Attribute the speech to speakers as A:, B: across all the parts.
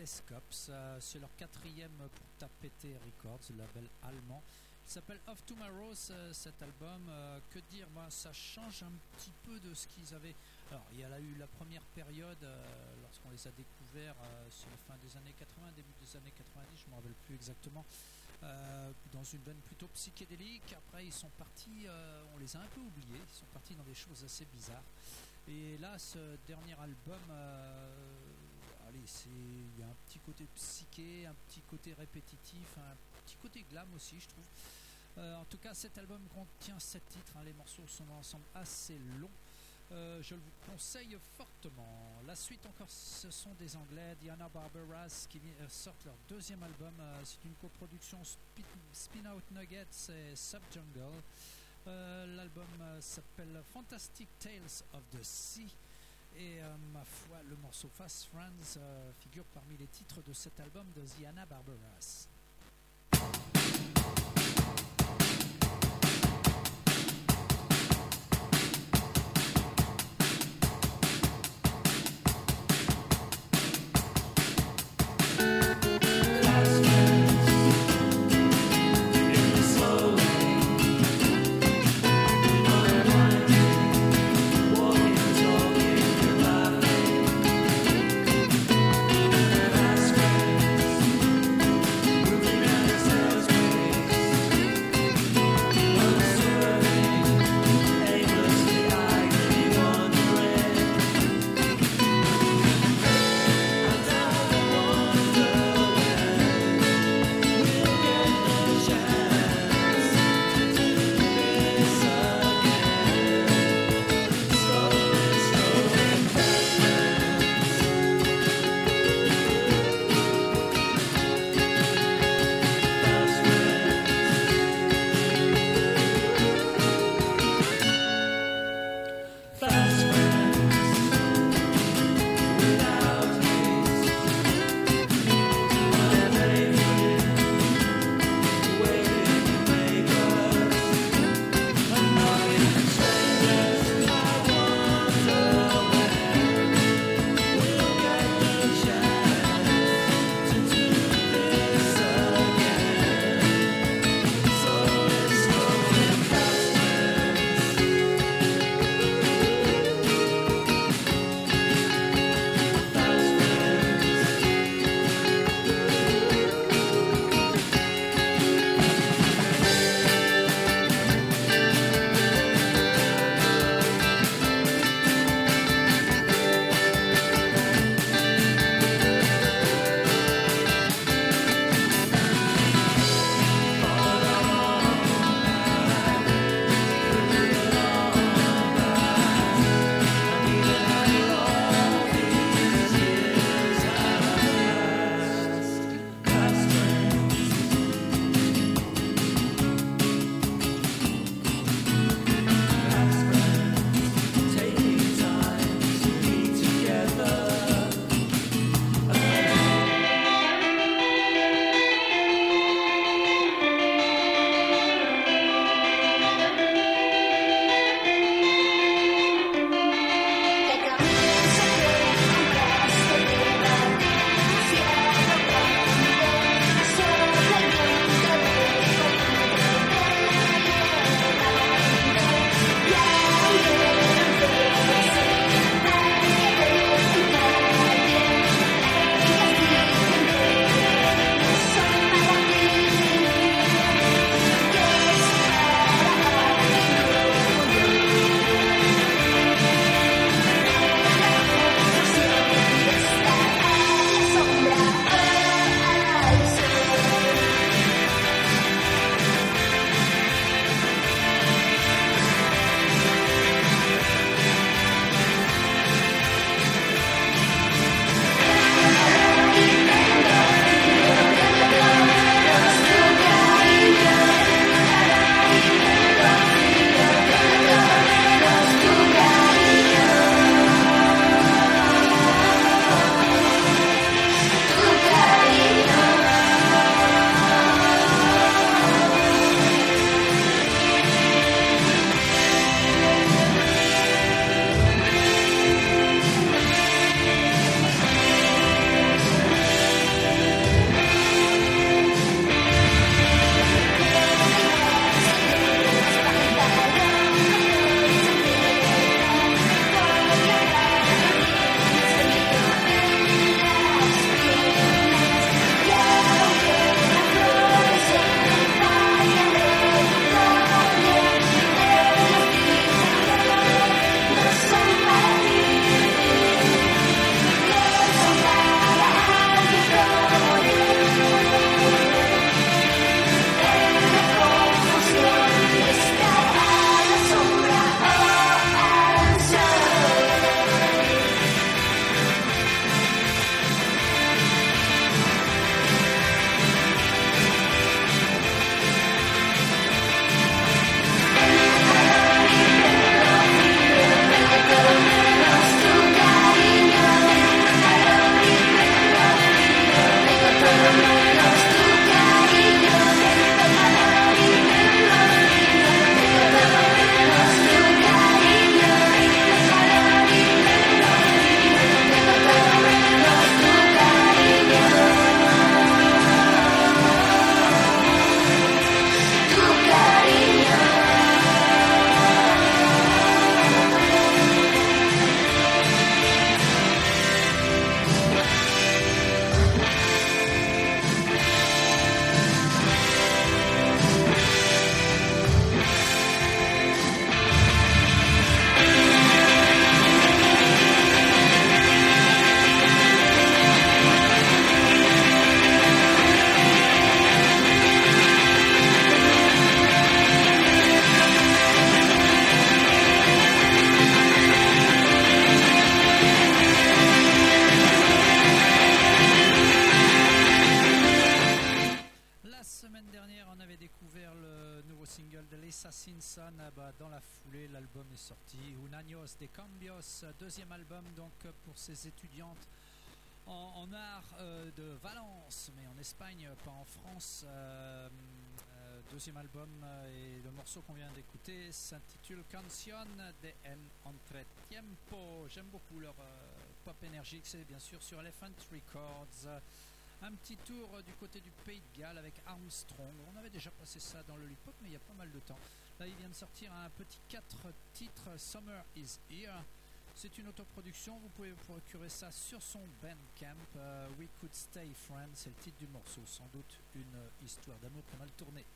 A: euh, Telescopes. C'est leur quatrième pour Tapete Records, le label allemand. Il s'appelle Of Tomorrow, cet album. Euh, que dire ben, Ça change un petit peu de ce qu'ils avaient. Alors, il y a eu la première période, euh, lorsqu'on les a découverts sur la fin des années 80, début des années 90, je ne me rappelle plus exactement. dans une veine plutôt psychédélique. Après, ils sont partis, on les a un peu oubliés, ils sont partis dans des choses assez bizarres. Et là, ce dernier album, euh, il y a un petit côté psyché, un petit côté répétitif, un petit côté glam aussi, je trouve. Euh, en tout cas, cet album contient 7 titres. Hein. les morceaux sont dans l'ensemble assez longs. Euh, je le vous conseille fortement. La suite encore, ce sont des Anglais, Diana Barbaras, qui sortent leur deuxième album. c'est une coproduction Spin Out Nuggets et Subjungle. Euh, l'album euh, s'appelle Fantastic Tales of the Sea. Et euh, ma foi, le morceau Fast Friends figure parmi les titres de cet album de Ziana Barbaras. Pour ces étudiantes en, art euh, de Valence, mais en Espagne, pas en France. Euh, euh, deuxième album et le morceau qu'on vient d'écouter s'intitule Canción de En Entretiempo. J'aime beaucoup leur pop énergique, c'est bien sûr sur Elephant Records. Un petit tour du côté du Pays de Galles avec Armstrong. On avait déjà passé ça dans le Lollipop, mais il y a pas mal de temps. Là, il vient de sortir un petit 4 titres, Summer is Here. C'est une autoproduction, vous pouvez procurer ça sur son Bandcamp. Uh, We Could Stay Friends, c'est le titre du morceau, sans doute une histoire d'amour pas mal tournée.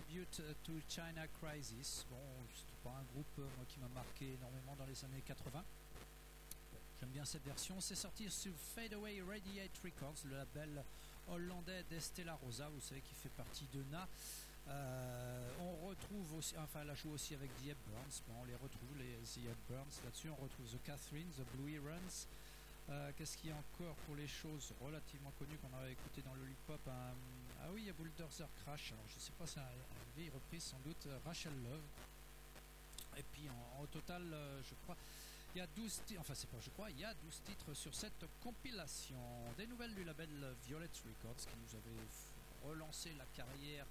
A: Tribute to China Crisis. Bon, c'est pas un groupe euh, qui m'a marqué énormément dans les années 80. J'aime bien cette version. C'est sorti sur Fadeaway Radiate Records, le label hollandais d'Estella Rosa, vous savez, qui fait partie de Na. Euh, on retrouve aussi, enfin, elle a joué aussi avec The Burns. Bon, on les retrouve, les The Burns. Là-dessus, on retrouve The Catherine, The Blue Runs. Euh, qu'est-ce qu'il y a encore pour les choses relativement connues qu'on avait écoutées dans le hip-hop? Ah oui, il y a Bulldozer Crash. Alors, je sais pas, c'est une vieille reprise sans doute. Euh, Rachel Love. Et puis, en, total, je crois. Il y a 12 titres, enfin c'est pas je crois, il y a 12 titres sur cette compilation. Des nouvelles du label Violet Records qui nous avait relancé la carrière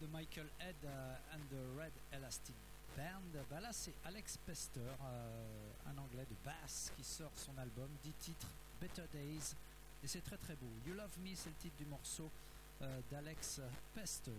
A: de Michael Head euh, and the Red Elastic Band. Bah là, c'est Alex Pester, euh, un anglais de basse, qui sort son album, 10 titres, Better Days. Et c'est très très beau. You Love Me, c'est le titre du morceau euh, d'Alex Pester.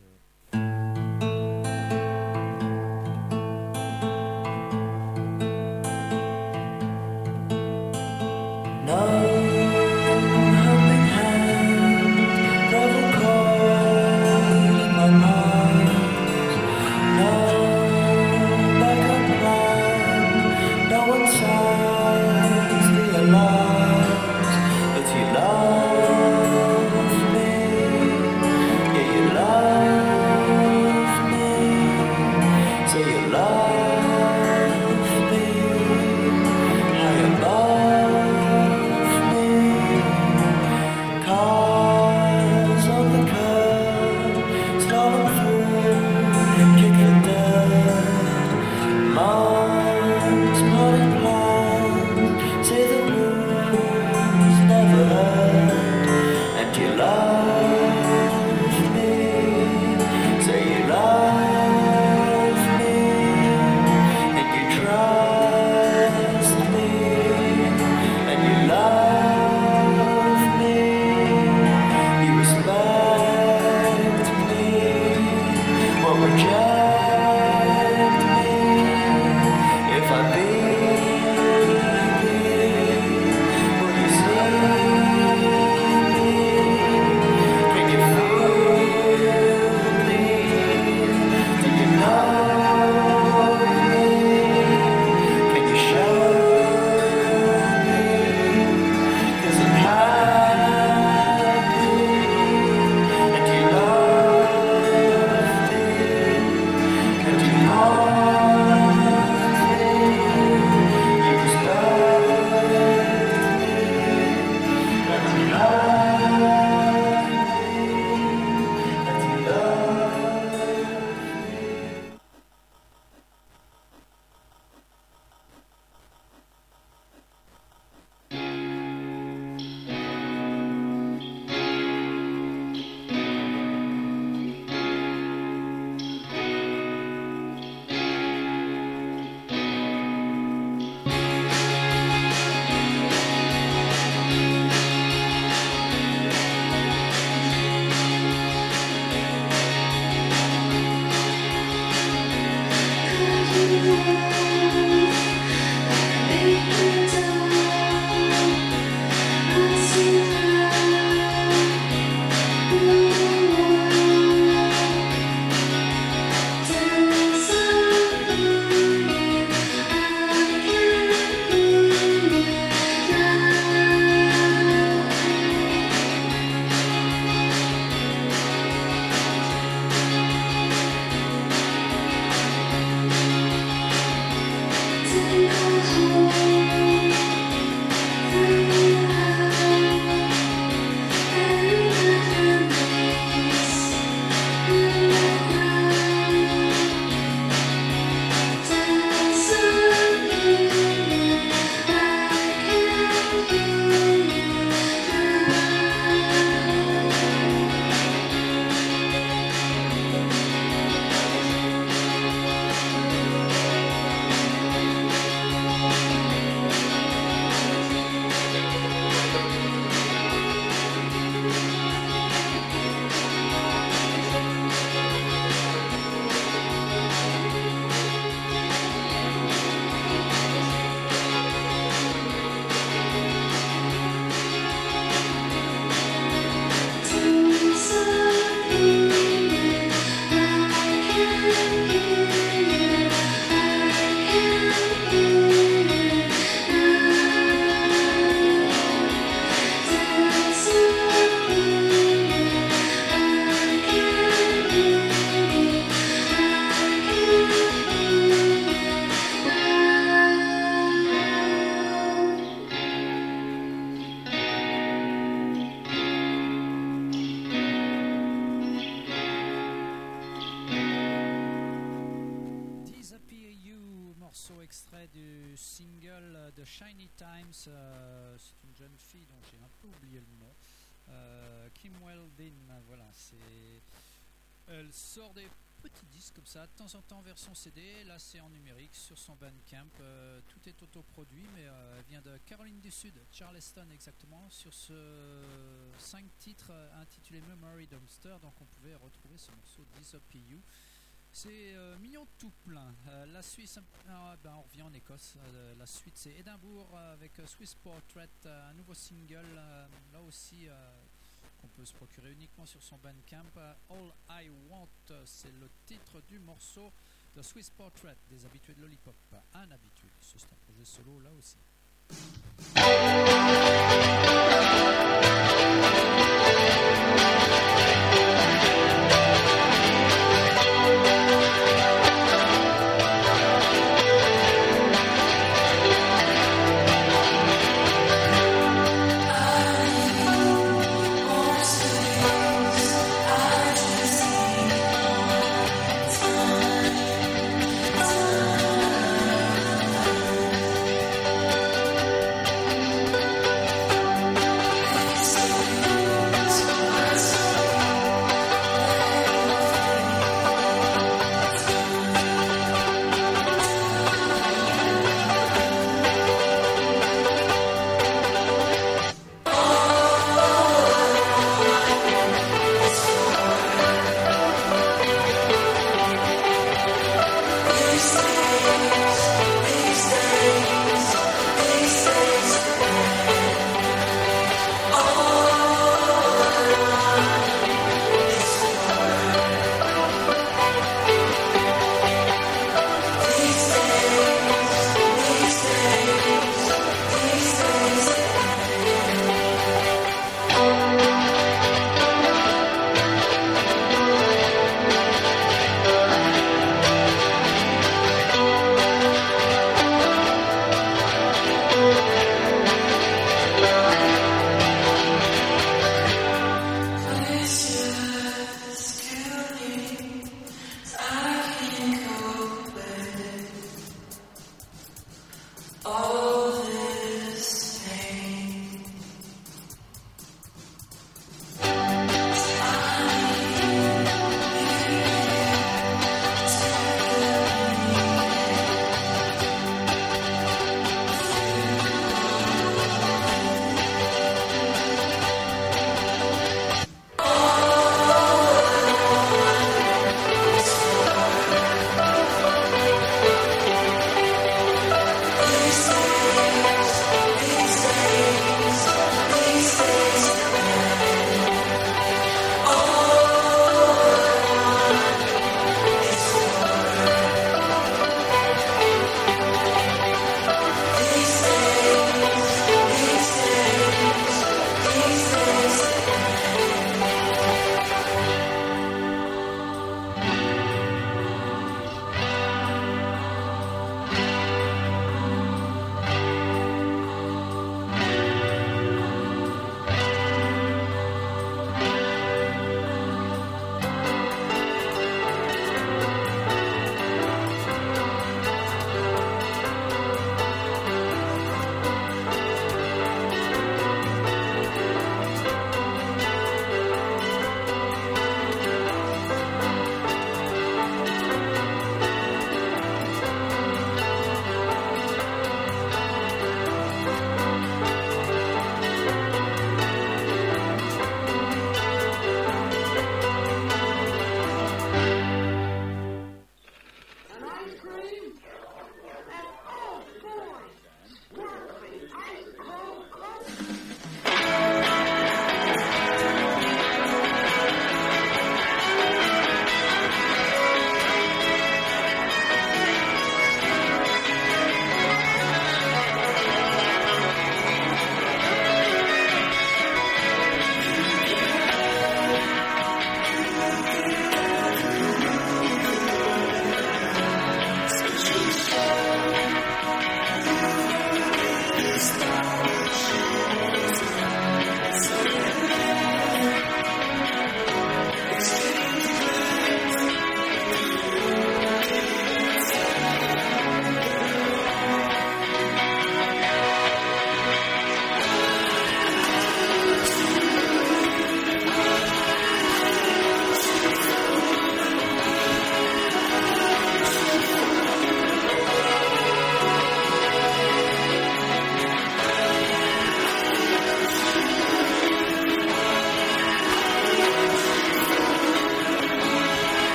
A: De temps en temps version CD. Là, c'est en numérique sur son Bandcamp. Euh, tout est autoproduit, mais elle vient de Caroline du Sud, Charleston exactement, sur ce 5 titres intitulé Memory Dumpster. Donc, on pouvait retrouver ce morceau You c'est euh, mignon tout plein. Euh, la Suisse, ah, ben, on revient en Écosse. Euh, la suite, c'est Édimbourg avec Swiss Portrait, un nouveau single, là aussi qu'on peut se procurer uniquement sur son Bandcamp. All I Want, c'est le titre du morceau de Swiss Portrait, des habitués de Lollipop. Un habitué, c'est un projet solo là aussi.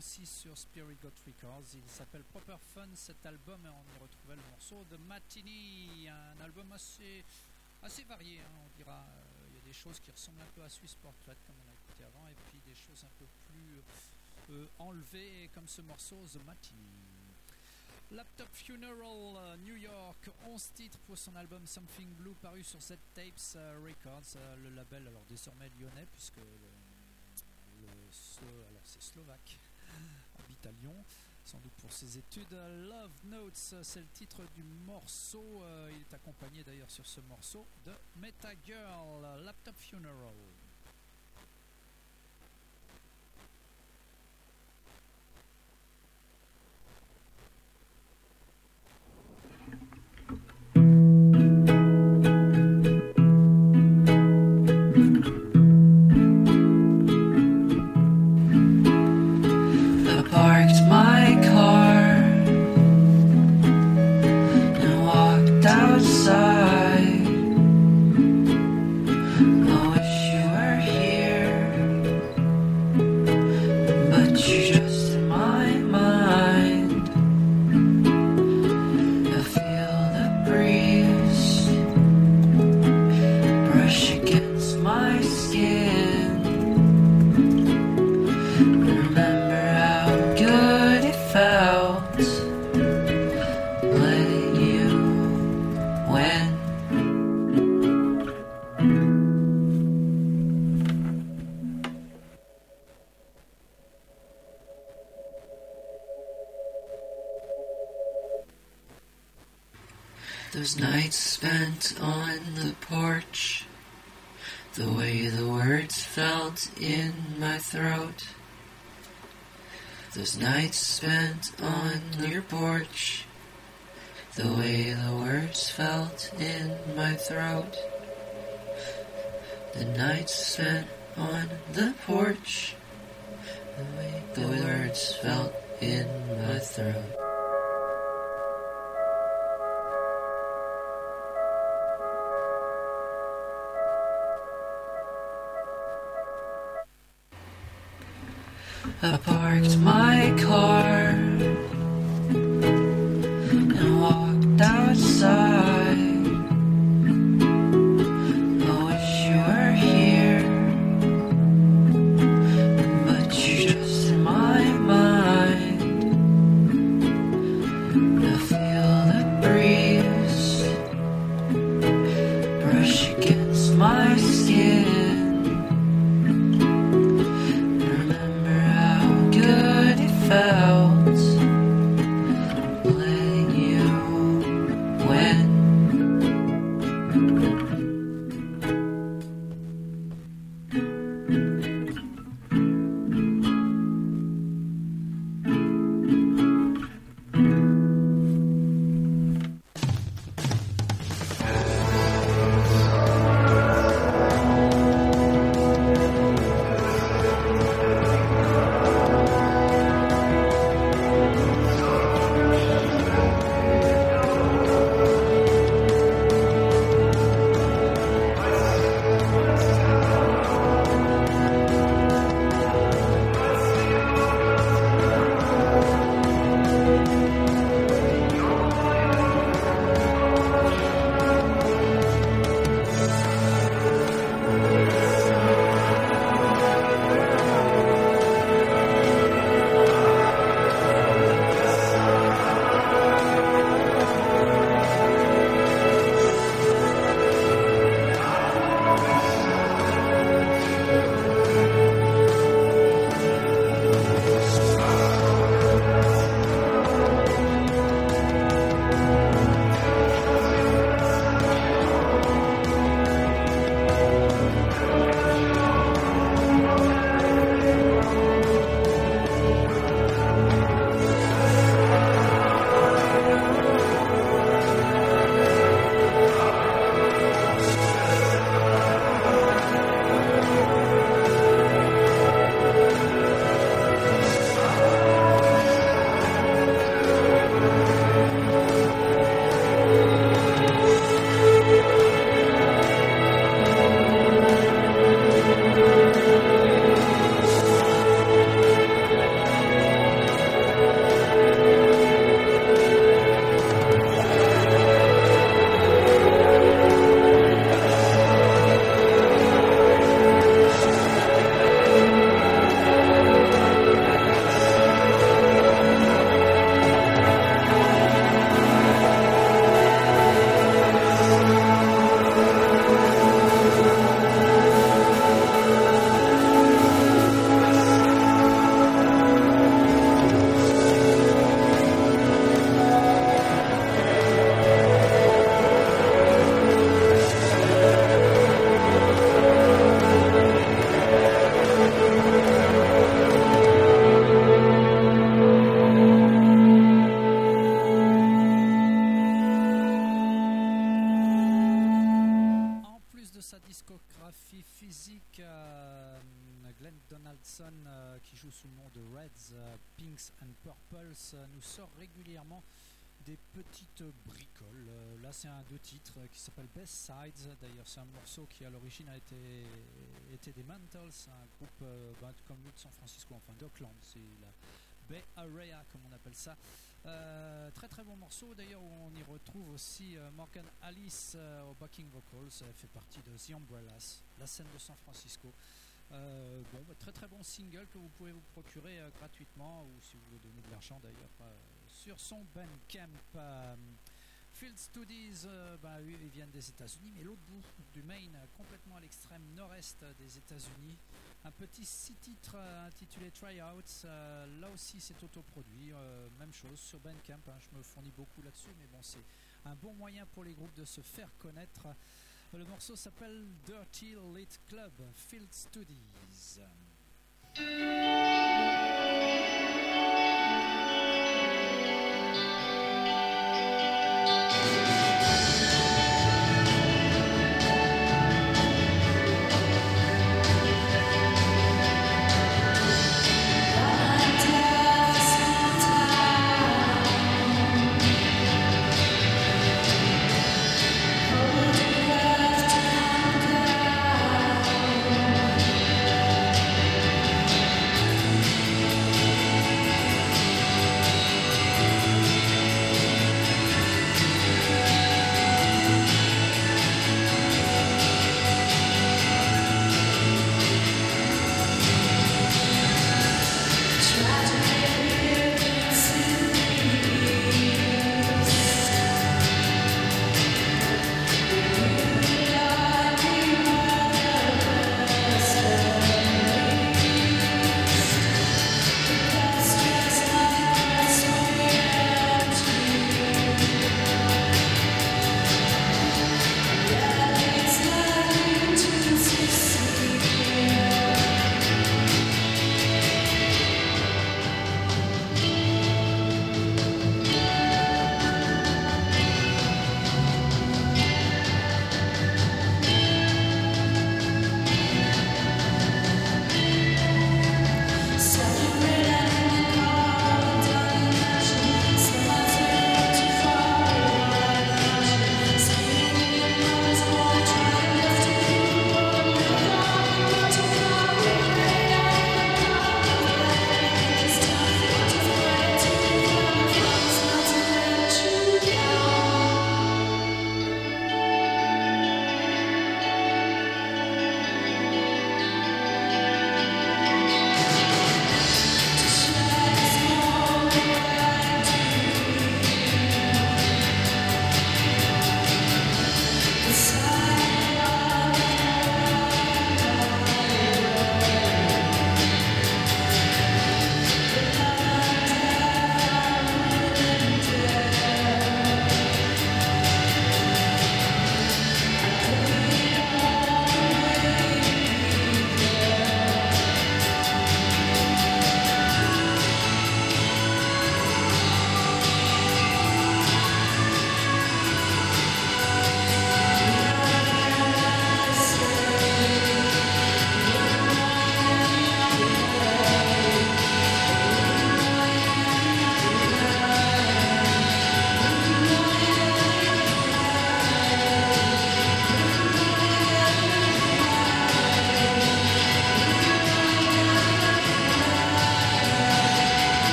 A: Sur Spirit Got Records. Il s'appelle Proper Fun cet album et on y retrouvait le morceau de Matini, un album assez, assez varié, hein, on dira. Euh, il y a des choses qui ressemblent un peu à Swiss Portrait comme on a écouté avant et puis des choses un peu plus euh, enlevées comme ce morceau The Matini. Laptop Funeral euh, New York, 11 titres pour son album Something Blue paru sur Z Tapes Records, le label alors désormais lyonnais puisque le, alors c'est slovaque habite à Lyon, sans doute pour ses études. Love Notes, c'est le titre du morceau. Euh, il est accompagné d'ailleurs sur ce morceau de Meta Girl, Laptop Funeral. Those nights spent on the porch, the way the words felt in my throat. Those nights spent on your porch, the way the words felt in my throat. The nights spent on the porch, the way the words felt in my throat. I parked my car des petites bricoles. là, c'est un deux titres qui s'appelle Best Sides. D'ailleurs, c'est un morceau qui à l'origine a été, été des Mantles, un groupe ben, comme nous de San Francisco, enfin d'Oakland. C'est la Bay Area, comme on appelle ça. Euh, très très bon morceau d'ailleurs on y retrouve aussi euh, Morgan Alice euh, au backing vocals, elle fait partie de The Umbrellas, la scène de San Francisco. bon, bah, très très bon single que vous pouvez vous procurer gratuitement ou si vous voulez donner de l'argent d'ailleurs sur son Bandcamp. Field Studies, euh, bah, ils viennent des États-Unis, mais l'autre bout du Maine, complètement à l'extrême nord-est des États-Unis. Un petit six titres euh, intitulé Tryouts. Euh, là aussi, c'est autoproduit. même chose sur Bandcamp. Hein, je me fournis beaucoup là-dessus, mais bon, c'est un bon moyen pour les groupes de se faire connaître. Le morceau s'appelle Dirty Lit Club Field Studies.